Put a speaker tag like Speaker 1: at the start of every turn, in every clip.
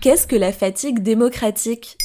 Speaker 1: Qu'est-ce que la fatigue démocratique?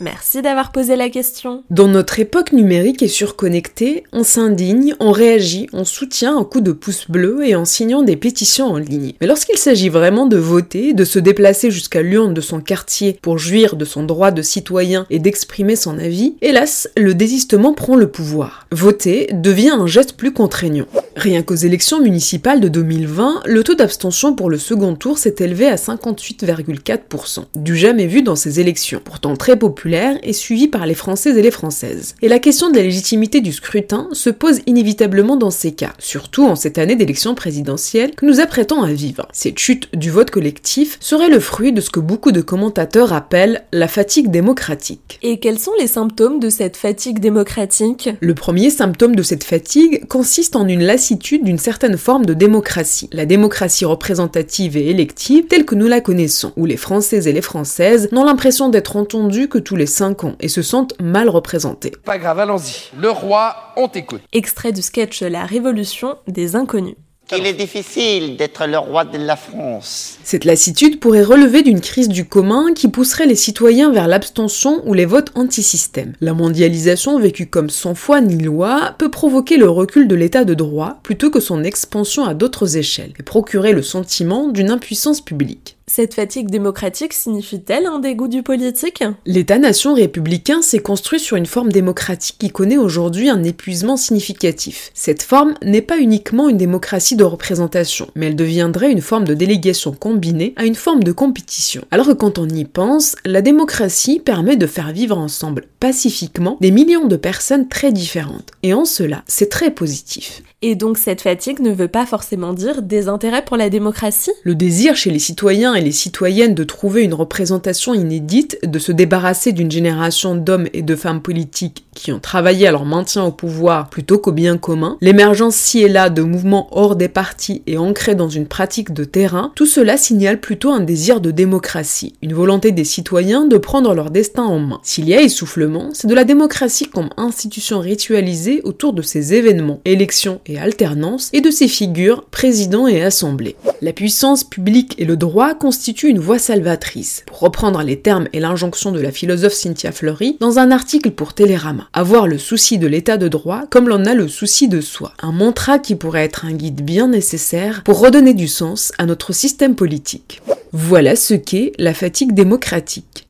Speaker 1: Merci d'avoir posé la question.
Speaker 2: Dans notre époque numérique et surconnectée, on s'indigne, on réagit, on soutient un coup de pouce bleu et en signant des pétitions en ligne. Mais lorsqu'il s'agit vraiment de voter, de se déplacer jusqu'à l'urne de son quartier pour jouir de son droit de citoyen et d'exprimer son avis, hélas, le désistement prend le pouvoir. Voter devient un geste plus contraignant. Rien qu'aux élections municipales de 2020, le taux d'abstention pour le second tour s'est élevé à 58,4%, du jamais vu dans ces élections, pourtant très populaires et suivies par les Français et les Françaises. Et la question de la légitimité du scrutin se pose inévitablement dans ces cas, surtout en cette année d'élection présidentielle que nous apprêtons à vivre. Cette chute du vote collectif serait le fruit de ce que beaucoup de commentateurs appellent la fatigue démocratique.
Speaker 1: Et quels sont les symptômes de cette fatigue démocratique?
Speaker 2: Le premier symptôme de cette fatigue consiste en une lassitude d'une certaine forme de démocratie, la démocratie représentative et élective telle que nous la connaissons, où les Français et les Françaises n'ont l'impression d'être entendus que tous les cinq ans et se sentent mal représentés.
Speaker 3: Pas grave, allons-y. Le roi, on t'écoute.
Speaker 1: Extrait du sketch La Révolution des Inconnus.
Speaker 4: Il est difficile d'être le roi de la France.
Speaker 2: Cette lassitude pourrait relever d'une crise du commun qui pousserait les citoyens vers l'abstention ou les votes anti-système. La mondialisation, vécue comme sans foi ni loi, peut provoquer le recul de l'état de droit plutôt que son expansion à d'autres échelles et procurer le sentiment d'une impuissance publique.
Speaker 1: Cette fatigue démocratique signifie-t-elle un dégoût du politique?
Speaker 2: L'État-nation républicain s'est construit sur une forme démocratique qui connaît aujourd'hui un épuisement significatif. Cette forme n'est pas uniquement une démocratie de représentation, mais elle deviendrait une forme de délégation combinée à une forme de compétition. Alors que quand on y pense, la démocratie permet de faire vivre ensemble pacifiquement des millions de personnes très différentes. Et en cela, c'est très positif.
Speaker 1: Et donc cette fatigue ne veut pas forcément dire désintérêt pour la démocratie?
Speaker 2: Le désir chez les citoyens les citoyennes de trouver une représentation inédite, de se débarrasser d'une génération d'hommes et de femmes politiques qui ont travaillé à leur maintien au pouvoir plutôt qu'au bien commun, l'émergence ci et là de mouvements hors des partis et ancrés dans une pratique de terrain, tout cela signale plutôt un désir de démocratie, une volonté des citoyens de prendre leur destin en main. S'il y a essoufflement, c'est de la démocratie comme institution ritualisée autour de ces événements, élections et alternance, et de ses figures, président et assemblée. La puissance publique et le droit constituent une voie salvatrice. Pour reprendre les termes et l'injonction de la philosophe Cynthia Fleury dans un article pour Télérama, avoir le souci de l'état de droit comme l'on a le souci de soi. Un mantra qui pourrait être un guide bien nécessaire pour redonner du sens à notre système politique. Voilà ce qu'est la fatigue démocratique.